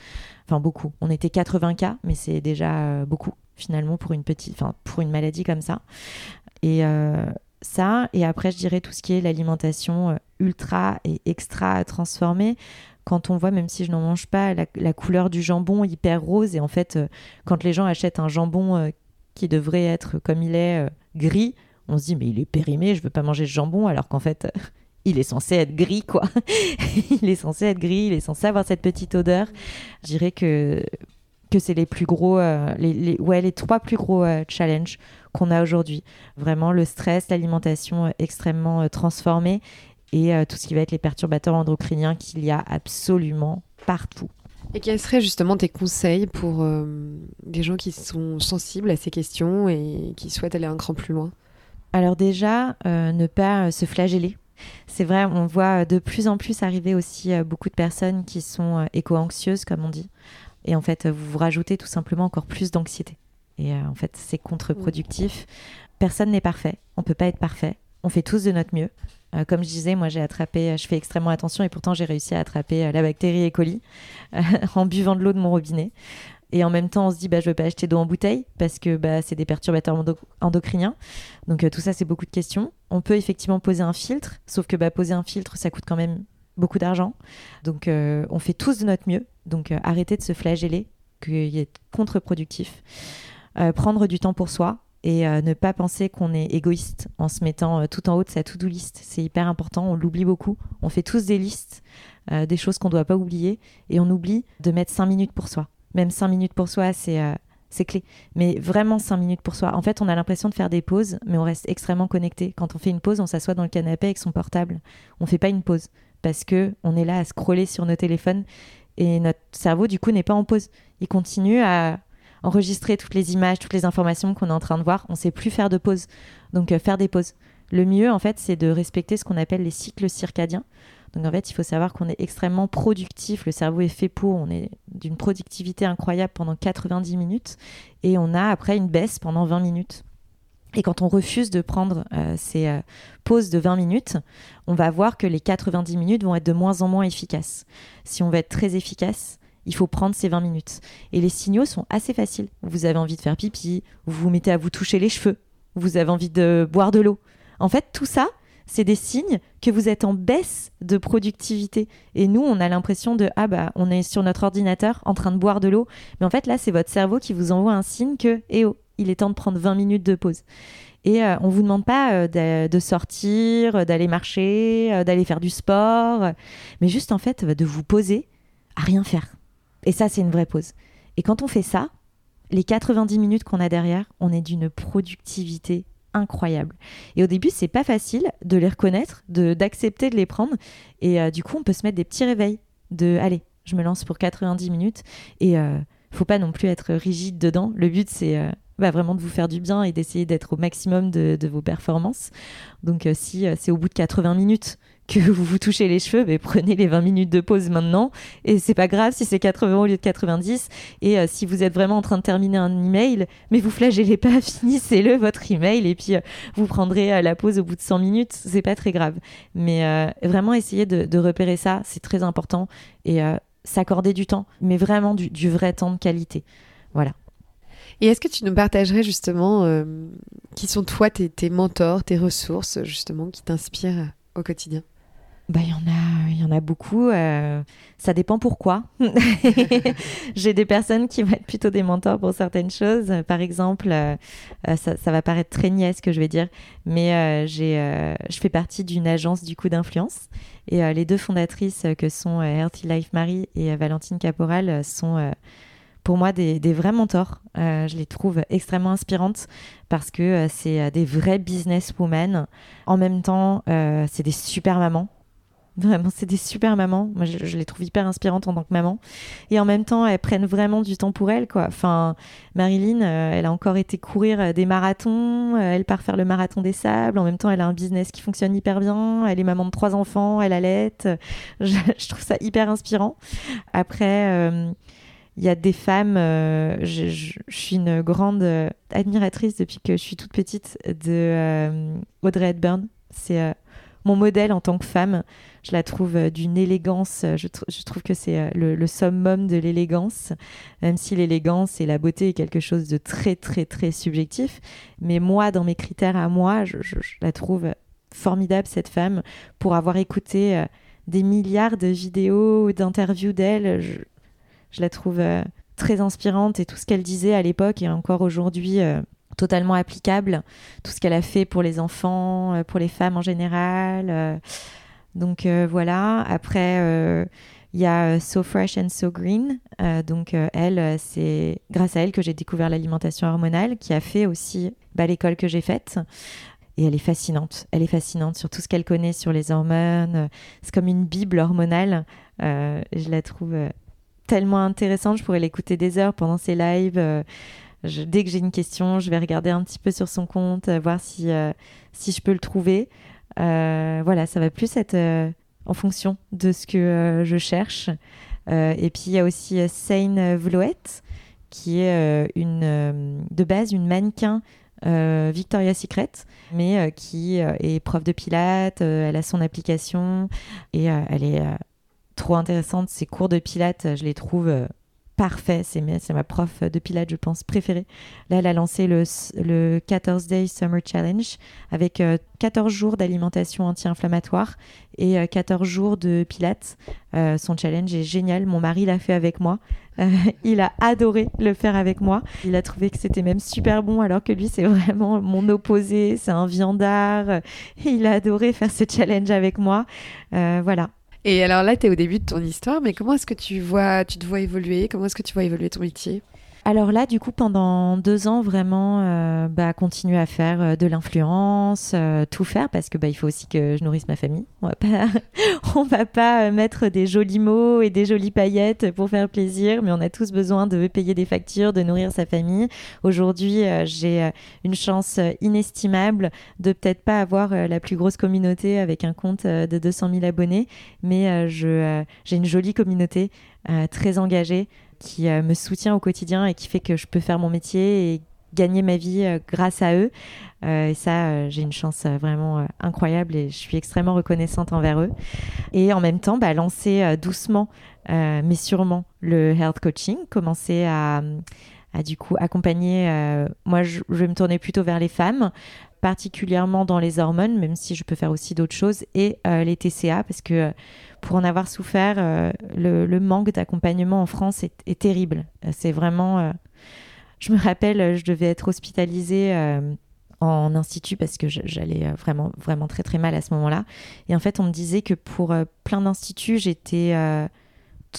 enfin beaucoup. On était 80 cas, mais c'est déjà beaucoup finalement pour une petite, enfin pour une maladie comme ça. Et ça. Et après, je dirais tout ce qui est l'alimentation euh, ultra et extra transformée. Quand on voit, même si je n'en mange pas, la, couleur du jambon hyper rose, et en fait, euh, quand les gens achètent un jambon euh, qui devrait être comme il est gris, on se dit mais il est périmé, je veux pas manger ce jambon, alors qu'en fait, il est censé être gris, quoi. il est censé être gris, il est censé avoir cette petite odeur. Je dirais que que c'est les plus gros, les, les, ouais, les trois plus gros challenges qu'on a aujourd'hui. Vraiment le stress, l'alimentation euh, extrêmement euh, transformée et euh, tout ce qui va être les perturbateurs endocriniens qu'il y a absolument partout. Et quels seraient justement tes conseils pour des gens qui sont sensibles à ces questions et qui souhaitent aller un cran plus loin? Alors déjà, ne pas se flageller. C'est vrai, on voit de plus en plus arriver aussi beaucoup de personnes qui sont éco-anxieuses, comme on dit. Et en fait, vous vous rajoutez tout simplement encore plus d'anxiété. Et euh, en fait, c'est contre-productif. Personne n'est parfait. On peut pas être parfait. On fait tous de notre mieux. Euh, comme je disais, moi j'ai attrapé, je fais extrêmement attention et pourtant j'ai réussi à attraper euh, la bactérie E. coli en buvant de l'eau de mon robinet. Et en même temps, on se dit, bah, je veux pas acheter d'eau en bouteille parce que bah, c'est des perturbateurs endocriniens. Donc tout ça, c'est beaucoup de questions. On peut effectivement poser un filtre, sauf que bah, poser un filtre, ça coûte quand même beaucoup d'argent. Donc on fait tous de notre mieux. Donc arrêtez de se flageller, qu'il est contre-productif. Euh, prendre du temps pour soi et ne pas penser qu'on est égoïste en se mettant tout en haut de sa to-do list. C'est hyper important, on l'oublie beaucoup. On fait tous des listes, des choses qu'on ne doit pas oublier, et on oublie de mettre 5 minutes pour soi. Même 5 minutes pour soi, c'est clé. Mais vraiment 5 minutes pour soi. En fait, on a l'impression de faire des pauses, mais on reste extrêmement connecté. Quand on fait une pause, on s'assoit dans le canapé avec son portable. On fait pas une pause parce que on est là à scroller sur nos téléphones et notre cerveau du coup n'est pas en pause. Il continue à enregistrer toutes les images, toutes les informations qu'on est en train de voir. On sait plus faire de pause. Donc euh, faire des pauses. Le mieux en fait, c'est de respecter ce qu'on appelle les cycles circadiens. Donc en fait, il faut savoir qu'on est extrêmement productif. Le cerveau est fait pour. On est d'une productivité incroyable pendant 90 minutes et on a après une baisse pendant 20 minutes. Et quand on refuse de prendre euh, ces euh, pauses de 20 minutes, on va voir que les 90 minutes vont être de moins en moins efficaces. Si on veut être très efficace, il faut prendre ces 20 minutes. Et les signaux sont assez faciles. Vous avez envie de faire pipi, vous vous mettez à vous toucher les cheveux, vous avez envie de boire de l'eau. En fait, tout ça, c'est des signes que vous êtes en baisse de productivité. Et nous, on a l'impression de ah bah on est sur notre ordinateur en train de boire de l'eau, mais en fait là, c'est votre cerveau qui vous envoie un signe que eh oh, il est temps de prendre 20 minutes de pause. Et on euh, on vous demande pas euh, de, sortir, d'aller marcher, euh, d'aller faire du sport, mais juste en fait de vous poser à rien faire. Et ça, c'est une vraie pause. Et quand on fait ça, les 90 minutes qu'on a derrière, on est d'une productivité incroyable. Et au début, c'est pas facile de les reconnaître, d'accepter de les prendre. Et euh, du coup, on peut se mettre des petits réveils de allez, je me lance pour 90 minutes. Et euh, faut pas non plus être rigide dedans. Le but, c'est euh, bah, vraiment de vous faire du bien et d'essayer d'être au maximum de, vos performances. Donc, si c'est au bout de 80 minutes que vous vous touchez les cheveux, mais prenez les 20 minutes de pause maintenant. Et c'est pas grave si c'est 80 au lieu de 90. Et euh, si vous êtes vraiment en train de terminer un email, mais vous flagellez pas, finissez-le votre email et puis euh, vous prendrez euh, la pause au bout de 100 minutes. C'est pas très grave. Mais vraiment essayez de, repérer ça, c'est très important. Et s'accorder du temps, mais vraiment du, vrai temps de qualité. Voilà. Et est-ce que tu nous partagerais justement qui sont toi tes, tes mentors, tes ressources justement qui t'inspirent au quotidien? Bah, il y en a, il y en a beaucoup. Euh, ça dépend pourquoi. J'ai des personnes qui vont être plutôt des mentors pour certaines choses. Par exemple, euh, euh, ça, ça, va paraître très niais ce que je vais dire, mais j'ai, je fais partie d'une agence du coup d'influence et les deux fondatrices que sont Healthy Life Marie et Valentine Caporal sont pour moi des, vrais mentors. je les trouve extrêmement inspirantes parce que c'est des vrais businesswomen. En même temps, c'est des super mamans. Vraiment, c'est des super mamans. Moi, je, les trouve hyper inspirantes en tant que maman. Et en même temps, elles prennent vraiment du temps pour elles, quoi. Enfin, Marilyn, euh, elle a encore été courir euh, des marathons. Euh, elle part faire le marathon des sables. En même temps, elle a un business qui fonctionne hyper bien. Elle est maman de trois enfants. Elle allait. Je, je trouve ça hyper inspirant. Après, il y a des femmes. Je, je, suis une grande admiratrice depuis que je suis toute petite de Audrey Hepburn. C'est mon modèle en tant que femme. Je la trouve euh, d'une élégance, euh, je, trouve que c'est euh, le, summum de l'élégance, même si l'élégance et la beauté est quelque chose de très très très subjectif. Mais moi, dans mes critères à moi, je, la trouve formidable, cette femme, pour avoir écouté des milliards de vidéos, d'interviews d'elle. Je, la trouve très inspirante et tout ce qu'elle disait à l'époque et encore aujourd'hui totalement applicable. Tout ce qu'elle a fait pour les enfants, pour les femmes en général. Donc euh, voilà, après, euh, il y a euh, So Fresh and So Green. donc elle, c'est grâce à elle que j'ai découvert l'alimentation hormonale, qui a fait aussi bah, l'école que j'ai faite. Et elle est fascinante. Elle est fascinante sur tout ce qu'elle connaît sur les hormones. C'est comme une bible hormonale. je la trouve tellement intéressante. Je pourrais l'écouter des heures pendant ses lives. dès que j'ai une question, je vais regarder un petit peu sur son compte, voir si, si je peux le trouver. Euh, voilà, ça va plus être euh, en fonction de ce que euh, je cherche. et puis il y a aussi Sane Vloet, qui est une, de base une mannequin euh, Victoria's Secret, mais qui est prof de pilates, elle a son application et elle est trop intéressante. Ses cours de pilates, je les trouve parfait. C'est ma prof de pilates, je pense, préférée. Là, elle a lancé le, le 14 Day Summer Challenge avec 14 euh, jours d'alimentation anti-inflammatoire et 14 euh, jours de pilates. Euh, son challenge est génial. Mon mari l'a fait avec moi. il a adoré le faire avec moi. Il a trouvé que c'était même super bon, alors que lui, c'est vraiment mon opposé. C'est un viandard. Il a adoré faire ce challenge avec moi. voilà. Et alors là, tu es au début de ton histoire, mais comment est-ce que tu vois, tu te vois évoluer? Comment est-ce que tu vois évoluer ton métier? Alors là, du coup, pendant deux ans, vraiment, euh, bah, continuer à faire euh, de l'influence, euh, tout faire, parce que bah, il faut aussi que je nourrisse ma famille. On va pas, on va pas mettre des jolis mots et des jolies paillettes pour faire plaisir, mais on a tous besoin de payer des factures, de nourrir sa famille. Aujourd'hui, j'ai une chance inestimable de peut-être pas avoir la plus grosse communauté avec un compte de 200 000 abonnés, mais je, j'ai une jolie communauté très engagée qui euh, me soutient au quotidien et qui fait que je peux faire mon métier et gagner ma vie euh, grâce à eux. Euh, et ça, j'ai une chance vraiment incroyable et je suis extrêmement reconnaissante envers eux. Et en même temps, bah, lancer doucement, mais sûrement, le health coaching, commencer à, du coup accompagner. moi, je, je, vais me tourner plutôt vers les femmes, particulièrement dans les hormones, même si je peux faire aussi d'autres choses, et les TCA, parce que pour en avoir souffert, euh, le, manque d'accompagnement en France est, terrible. C'est vraiment. Euh, je me rappelle, je devais être hospitalisée euh, en institut parce que j'allais vraiment, vraiment très très mal à ce moment-là. Et en fait, on me disait que pour plein d'instituts, j'étais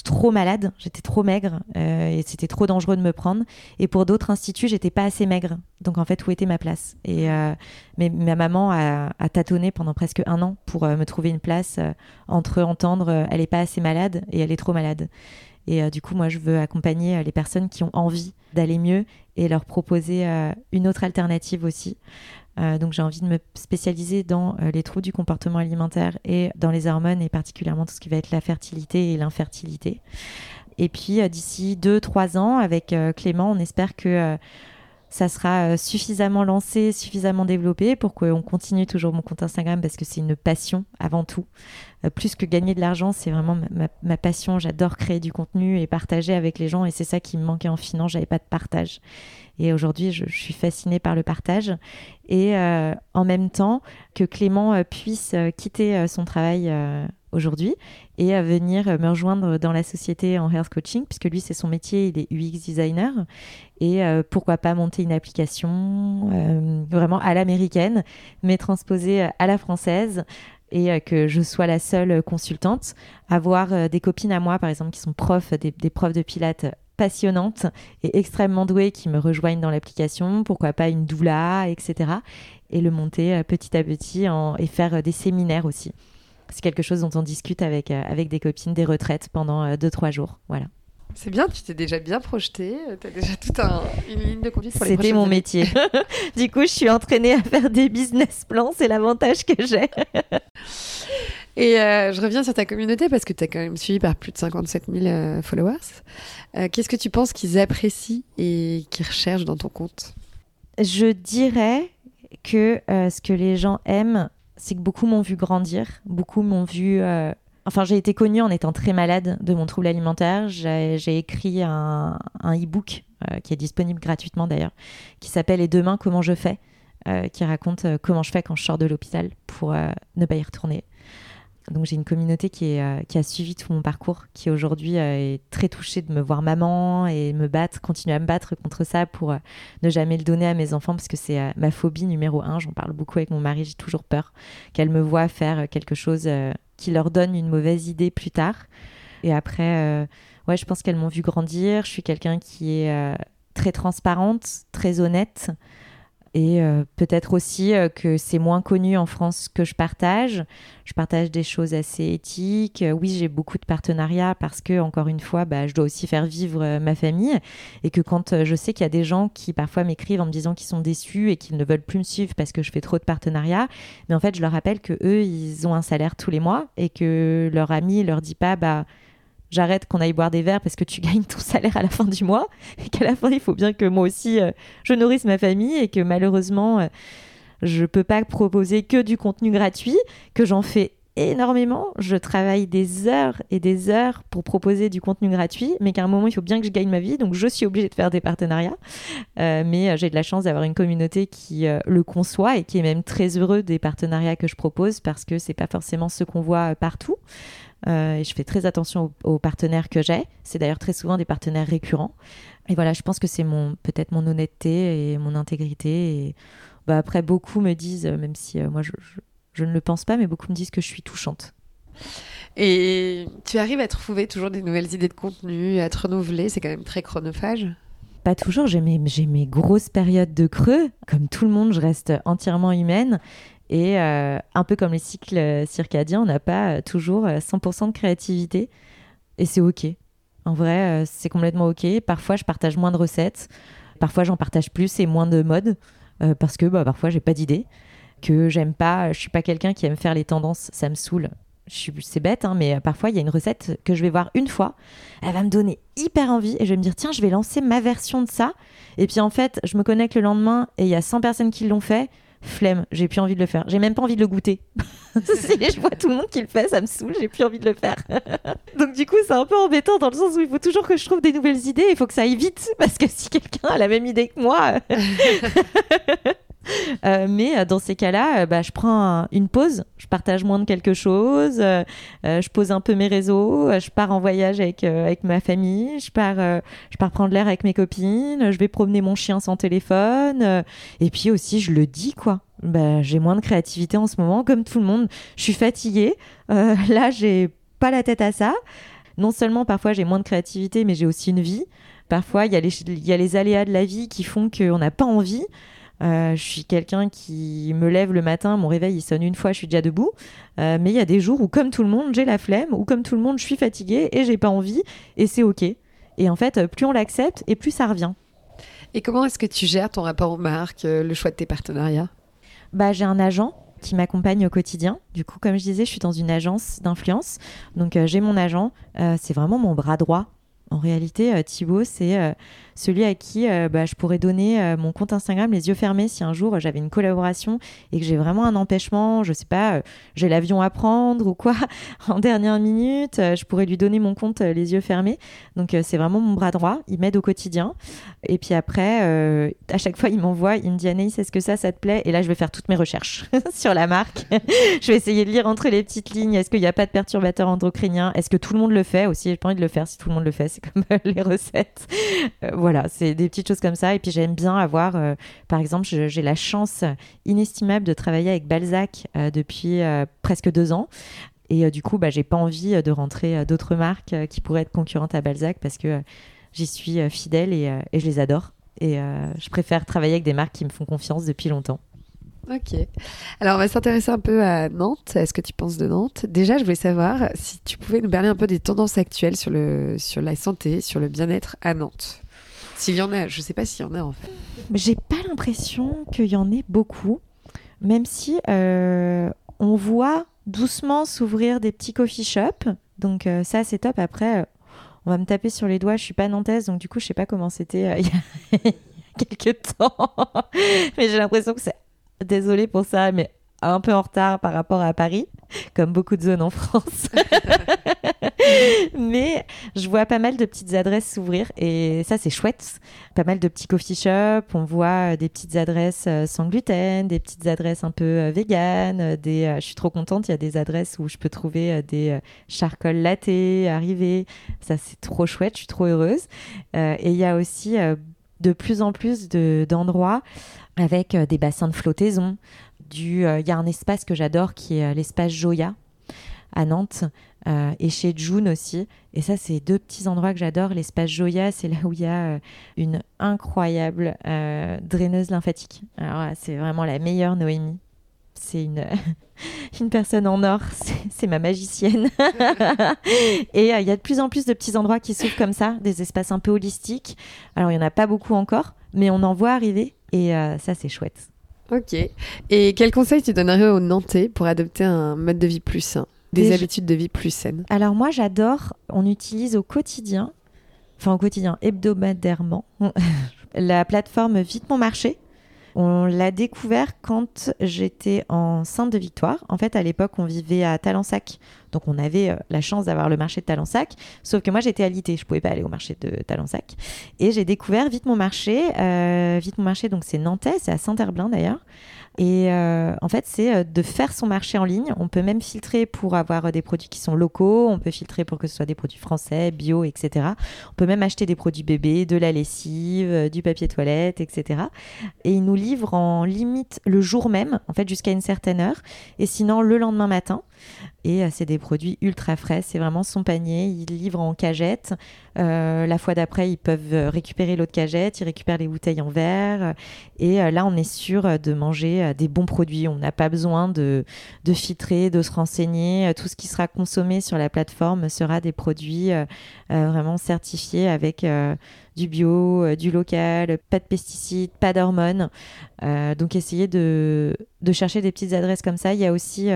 trop malade, j'étais trop maigre euh, et c'était trop dangereux de me prendre. Et pour d'autres instituts, j'étais pas assez maigre. Donc en fait, où était ma place? Et euh, mais ma maman a, tâtonné pendant presque un an pour euh, me trouver une place entre entendre elle est pas assez malade et elle est trop malade. Et du coup, moi, je veux accompagner les personnes qui ont envie d'aller mieux et leur proposer une autre alternative aussi. Euh, donc j'ai envie de me spécialiser dans euh, les troubles du comportement alimentaire et dans les hormones et particulièrement tout ce qui va être la fertilité et l'infertilité. Et puis euh, d'ici 2-3 ans, avec Clément, on espère que ça sera suffisamment lancé, suffisamment développé pour qu'on continue toujours mon compte Instagram parce que c'est une passion avant tout. Plus que gagner de l'argent, c'est vraiment ma, passion. J'adore créer du contenu et partager avec les gens et c'est ça qui me manquait en finance. J'avais pas de partage. Et aujourd'hui, je, suis fascinée par le partage. Et euh, en même temps, que Clément euh, puisse euh, quitter son travail aujourd'hui et venir me rejoindre dans la société en health coaching, puisque lui, c'est son métier, il est UX designer. Et pourquoi pas monter une application vraiment à l'américaine, mais transposée à la française et que je sois la seule consultante. Avoir des copines à moi, par exemple, qui sont profs, des, profs de pilates passionnante et extrêmement douée qui me rejoignent dans l'application, pourquoi pas une doula, etc. Et le monter euh, petit à petit et faire euh, des séminaires aussi. C'est quelque chose dont on discute avec, euh, avec des copines, des retraites pendant 2-3 jours. Voilà. C'est bien, tu t'es déjà bien projeté, tu as déjà toute une ligne de conduite pour les C'était mon métier. du coup, je suis entraînée à faire des business plans, c'est l'avantage que j'ai. Et euh, je reviens sur ta communauté parce que tu es quand même suivi par plus de 57 000 euh, followers. Euh, qu'est-ce que tu penses qu'ils apprécient et qu'ils recherchent dans ton compte? Je dirais que ce que les gens aiment, c'est que beaucoup m'ont vu grandir, beaucoup m'ont vu... Enfin, j'ai été connue en étant très malade de mon trouble alimentaire. J'ai écrit un, e-book qui est disponible gratuitement d'ailleurs, qui s'appelle Et demain, comment je fais qui raconte comment je fais quand je sors de l'hôpital pour ne pas y retourner. Donc j'ai une communauté qui, euh, a suivi tout mon parcours, qui aujourd'hui euh, est très touchée de me voir maman et me battre, continuer à me battre contre ça pour euh, ne jamais le donner à mes enfants parce que c'est ma phobie numéro un. J'en parle beaucoup avec mon mari, j'ai toujours peur qu'elle me voit faire quelque chose qui leur donne une mauvaise idée plus tard. Et après, ouais, je pense qu'elles m'ont vu grandir. Je suis quelqu'un qui est très transparente, très honnête. Et euh, peut-être aussi euh, que c'est moins connu en France que je partage. Je partage des choses assez éthiques. Euh, oui, j'ai beaucoup de partenariats parce que, encore une fois, bah, je dois aussi faire vivre ma famille. Et que quand je sais qu'il y a des gens qui parfois m'écrivent en me disant qu'ils sont déçus et qu'ils ne veulent plus me suivre parce que je fais trop de partenariats, mais en fait, je leur rappelle que eux, ils ont un salaire tous les mois et que leur ami leur dit pas, bah, j'arrête qu'on aille boire des verres parce que tu gagnes ton salaire à la fin du mois et qu'à la fin il faut bien que moi aussi euh, je nourrisse ma famille et que malheureusement euh, je peux pas proposer que du contenu gratuit que j'en fais énormément. Je travaille des heures et des heures pour proposer du contenu gratuit mais qu'à un moment il faut bien que je gagne ma vie donc je suis obligée de faire des partenariats. Euh, mais j'ai de la chance d'avoir une communauté qui le conçoit et qui est même très heureux des partenariats que je propose parce que c'est pas forcément ce qu'on voit partout et je fais très attention aux, aux partenaires que j'ai. C'est d'ailleurs très souvent des partenaires récurrents. Et voilà, je pense que c'est mon peut-être mon honnêteté et mon intégrité. Et bah, après, beaucoup me disent, même si moi je, je ne le pense pas, mais beaucoup me disent que je suis touchante. Et tu arrives à trouver toujours des nouvelles idées de contenu, à te renouveler, c'est quand même très chronophage Pas toujours, j'ai mes, mes, grosses périodes de creux. Comme tout le monde, je reste entièrement humaine. Et euh, un peu comme les cycles circadiens, on n'a pas toujours 100% de créativité. Et c'est OK. En vrai, euh, c'est complètement OK. Parfois, je partage moins de recettes. Parfois, j'en partage plus et moins de mode. Euh, parce que bah, parfois, j'ai pas d'idée que j'aime pas. Je suis pas quelqu'un qui aime faire les tendances, ça me saoule. C'est bête, hein, mais parfois il y a une recette que je vais voir une fois, elle va me donner hyper envie et je vais me dire tiens, je vais lancer ma version de ça. Et puis en fait, je me connecte le lendemain et il y a 100 personnes qui l'ont fait. Flemme, j'ai plus envie de le faire. J'ai même pas envie de le goûter. je vois tout le monde qui le fait, ça me saoule, j'ai plus envie de le faire. Donc du coup, c'est un peu embêtant dans le sens où il faut toujours que je trouve des nouvelles idées. Il faut que ça aille vite parce que si quelqu'un a la même idée que moi, Euh, mais euh, dans ces cas-là, euh, bah, je prends une pause, je partage moins de quelque chose, je pose un peu mes réseaux, je pars en voyage avec, avec ma famille, je pars, je pars prendre l'air avec mes copines, je vais promener mon chien sans téléphone. et puis aussi, je le dis, quoi. Bah, j'ai moins de créativité en ce moment, comme tout le monde. Je suis fatiguée. là, j'ai pas la tête à ça. Non seulement parfois j'ai moins de créativité, mais j'ai aussi une vie. Parfois, il y, y, a les aléas de la vie qui font qu'on n'a pas envie. Euh, je suis quelqu'un qui me lève le matin, mon réveil il sonne une fois, je suis déjà debout. Euh, mais il y a des jours où, comme tout le monde, j'ai la flemme, ou comme tout le monde, je suis fatiguée et j'ai pas envie, et c'est ok. Et en fait, plus on l'accepte, et plus ça revient. Et comment est-ce que tu gères ton rapport aux marques, euh, le choix de tes partenariats? Bah, j'ai un agent qui m'accompagne au quotidien. Du coup, comme je disais, je suis dans une agence d'influence. Donc, j'ai mon agent. c'est vraiment mon bras droit. En réalité, Thibaut, c'est celui à qui euh, bah, je pourrais donner euh, mon compte Instagram les yeux fermés si un jour euh, j'avais une collaboration et que j'ai vraiment un empêchement, je sais pas, j'ai l'avion à prendre ou quoi, en dernière minute, je pourrais lui donner mon compte les yeux fermés. Donc c'est vraiment mon bras droit, il m'aide au quotidien. Et puis après, à chaque fois, il m'envoie, il me dit Anaïs, est-ce que ça, ça te plaît? Et là, je vais faire toutes mes recherches sur la marque. je vais essayer de lire entre les petites lignes, est-ce qu'il n'y a pas de perturbateur endocrinien Est-ce que tout le monde le fait? Aussi J'ai pas envie de le faire si tout le monde le fait, c'est comme les recettes voilà, c'est des petites choses comme ça. Et puis j'aime bien avoir, euh, par exemple, j'ai la chance inestimable de travailler avec Balzac euh, depuis euh, presque deux ans. Et du coup, bah, j'ai pas envie de rentrer d'autres marques qui pourraient être concurrentes à Balzac parce que j'y suis fidèle et, je les adore. Et je préfère travailler avec des marques qui me font confiance depuis longtemps. Ok. Alors, on va s'intéresser un peu à Nantes. Est-ce que tu penses de Nantes Déjà, je voulais savoir si tu pouvais nous parler un peu des tendances actuelles sur, le, sur la santé, sur le bien-être à Nantes. S'il y en a, je ne sais pas s'il y en a en fait. J'ai pas l'impression qu'il y en ait beaucoup, même si euh, on voit doucement s'ouvrir des petits coffee shops. Donc euh, ça, c'est top. Après, euh, on va me taper sur les doigts. Je suis pas nantaise, donc du coup, je sais pas comment c'était il y a quelques temps. mais j'ai l'impression que c'est désolé pour ça, mais un peu en retard par rapport à Paris, comme beaucoup de zones en France. Mais je vois pas mal de petites adresses s'ouvrir et ça c'est chouette. Pas mal de petits coffee shops, on voit des petites adresses euh, sans gluten, des petites adresses un peu euh, vegan, des euh, je suis trop contente, il y a des adresses où je peux trouver des charcoal latte arriver. Ça c'est trop chouette, je suis trop heureuse. et il y a aussi de plus en plus d'endroits avec des bassins de flottaison, il euh, y a un espace que j'adore qui est euh, l'espace Joya à Nantes euh, et chez June aussi. Et ça, c'est deux petits endroits que j'adore. L'espace Joya, c'est là où il y a une incroyable draineuse lymphatique. Alors, c'est vraiment la meilleure Noémie. C'est une, une personne en or, c'est ma magicienne. et il y a de plus en plus de petits endroits qui s'ouvrent comme ça, des espaces un peu holistiques. Alors, il n'y en a pas beaucoup encore, mais on en voit arriver et ça, c'est chouette. Ok. Et quel conseil tu donnerais aux Nantais pour adopter un mode de vie plus sain, des habitudes de vie plus saines Alors moi, j'adore, on utilise au quotidien, enfin au quotidien, hebdomadairement, la plateforme Vite Mon Marché. On l'a découvert quand j'étais en Sainte de Victoire. En fait, à l'époque, on vivait à Talensac, Donc on avait la chance d'avoir le marché de Talensac, sauf que moi j'étais alitée, je pouvais pas aller au marché de Talensac. Et j'ai découvert vite mon marché. vite mon marché, donc c'est Nantais, c'est à Saint-Herblain d'ailleurs. Et euh, en fait, c'est euh, de faire son marché en ligne. On peut même filtrer pour avoir euh, des produits qui sont locaux. On peut filtrer pour que ce soit des produits français, bio, etc. On peut même acheter des produits bébés, de la lessive, du papier toilette, etc. Et il nous livre en limite le jour même, en fait, jusqu'à une certaine heure. Et sinon, le lendemain matin. Et c'est des produits ultra frais. C'est vraiment son panier. Il livre en cagette. la fois d'après, ils peuvent récupérer l'autre cagette. Ils récupèrent les bouteilles en verre. Et là, on est sûr de manger des bons produits. On n'a pas besoin de, de, filtrer, de se renseigner. Tout ce qui sera consommé sur la plateforme sera des produits euh, euh, vraiment certifiés avec euh, du bio, du local, pas de pesticides, pas d'hormones. donc essayez de, de, chercher des petites adresses comme ça. Il y a aussi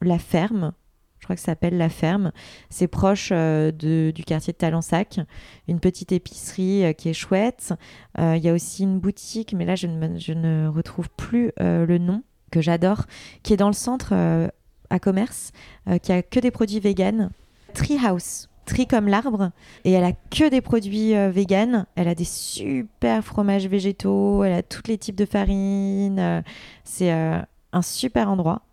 la ferme je crois que ça s'appelle La Ferme. C'est proche euh, de, du quartier de Talensac, une petite épicerie euh, qui est chouette. Euh, il y a aussi une boutique, mais là je ne, je ne retrouve plus le nom, que j'adore, qui est dans le centre à commerce, qui a que des produits véganes. Treehouse. Tree comme l'arbre et elle a que des produits véganes. Elle a des super fromages végétaux, elle a tous les types de farine. c'est un super endroit.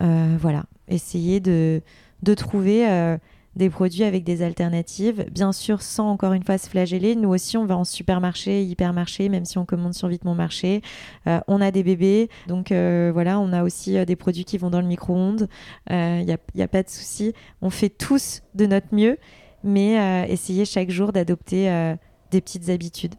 Voilà, essayer de, de trouver euh, des produits avec des alternatives. Bien sûr, sans encore une fois se flageller. Nous aussi, on va en supermarché, hypermarché, même si on commande sur vite mon marché. Euh, on a des bébés, donc euh, voilà, on a aussi des produits qui vont dans le micro-ondes. Il n'y a, a, pas de souci. On fait tous de notre mieux, mais essayez chaque jour d'adopter des petites habitudes.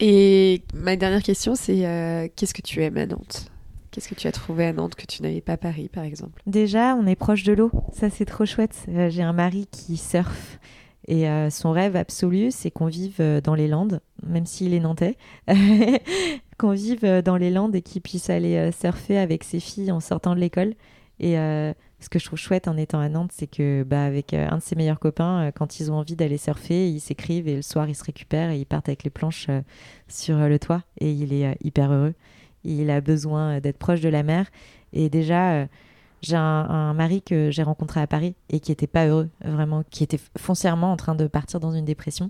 Et ma dernière question, c'est qu'est-ce que tu aimes à Nantes? Qu'est-ce que tu as trouvé à Nantes que tu n'avais pas Paris, par exemple? Déjà, on est proche de l'eau. Ça, c'est trop chouette. Euh, j'ai un mari qui surfe. Et euh, son rêve absolu, c'est qu'on vive euh, dans les Landes, même s'il est nantais, qu'on vive dans les Landes et qu'il puisse aller surfer avec ses filles en sortant de l'école. Et ce que je trouve chouette en étant à Nantes, c'est que bah, avec un de ses meilleurs copains, quand ils ont envie d'aller surfer, ils s'écrivent et le soir ils se récupèrent et ils partent avec les planches sur le toit et il est hyper heureux il a besoin d'être proche de la mer. Et déjà, euh, j'ai un, mari que j'ai rencontré à Paris et qui n'était pas heureux, vraiment, qui était foncièrement en train de partir dans une dépression.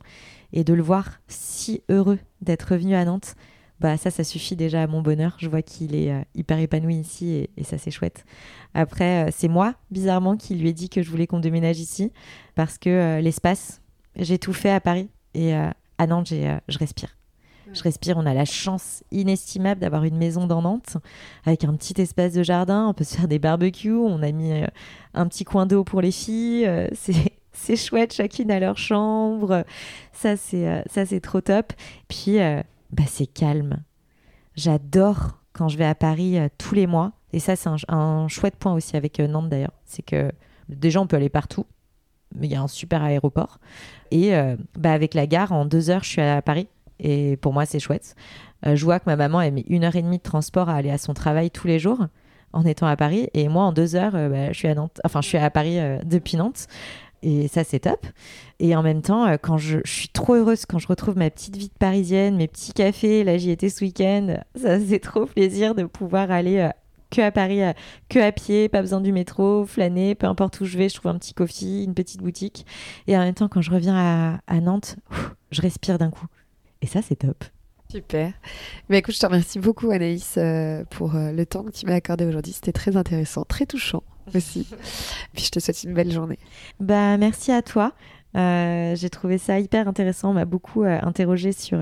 Et de le voir si heureux d'être revenu à Nantes, bah ça, ça suffit déjà à mon bonheur. Je vois qu'il est euh, hyper épanoui ici et, ça, c'est chouette. Après, euh, c'est moi, bizarrement, qui lui ai dit que je voulais qu'on déménage ici parce que l'espace, j'ai tout fait à Paris et à Nantes, je respire. Je respire, on a la chance inestimable d'avoir une maison dans Nantes avec un petit espace de jardin, on peut se faire des barbecues, on a mis euh, un petit coin d'eau pour les filles, euh, c'est chouette, chacune à leur chambre. Ça, c'est euh, ça c'est trop top. Puis, bah, c'est calme. J'adore quand je vais à Paris tous les mois. Et ça, c'est un, chouette point aussi avec Nantes d'ailleurs. C'est que déjà, on peut aller partout. Mais il y a un super aéroport. Et bah, avec la gare, en deux heures, je suis à Paris. Et pour moi, c'est chouette. Euh, je vois que ma maman, elle met une heure et demie de transport à aller à son travail tous les jours en étant à Paris. Et moi, en deux heures, euh, bah, je suis à Nantes. Enfin, je suis à Paris euh, depuis Nantes. Et ça, c'est top. Et en même temps, quand je, suis trop heureuse quand je retrouve ma petite vie de parisienne, mes petits cafés, là j'y étais ce week-end, ça c'est trop plaisir de pouvoir aller que à Paris, que à pied, pas besoin du métro, flâner, peu importe où je vais, je trouve un petit coffee, une petite boutique. Et en même temps, quand je reviens à Nantes, je respire d'un coup. Et ça, c'est top. Super. Mais écoute, je te remercie beaucoup, Anaïs, euh, pour euh, le temps que tu m'as accordé aujourd'hui. C'était très intéressant, très touchant aussi. Puis je te souhaite une belle journée. Bah, merci à toi. Euh, j'ai trouvé ça hyper intéressant. On m'a beaucoup interrogé sur,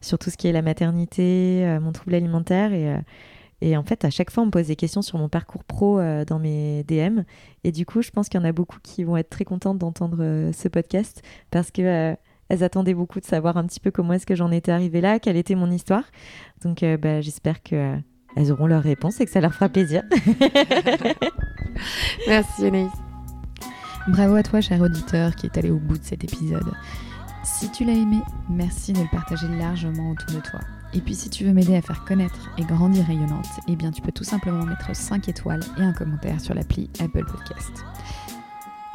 sur tout ce qui est la maternité, mon trouble alimentaire. Et, et en fait, à chaque fois, on me pose des questions sur mon parcours pro dans mes DM. Et du coup, je pense qu'il y en a beaucoup qui vont être très contentes d'entendre ce podcast parce que elles attendaient beaucoup de savoir un petit peu comment est-ce que j'en étais arrivée là, quelle était mon histoire. Donc euh, bah, j'espère que euh, elles auront leur réponse et que ça leur fera plaisir. Merci Anaïs. Bravo à toi, cher auditeur, qui est allé au bout de cet épisode. Si tu l'as aimé, merci de le partager largement autour de toi. Et puis si tu veux m'aider à faire connaître et grandir rayonnante, eh bien tu peux tout simplement mettre 5 étoiles et un commentaire sur l'appli Apple Podcast.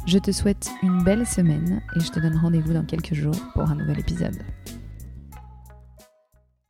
Je te souhaite une belle semaine et je te donne rendez-vous dans quelques jours pour un nouvel épisode.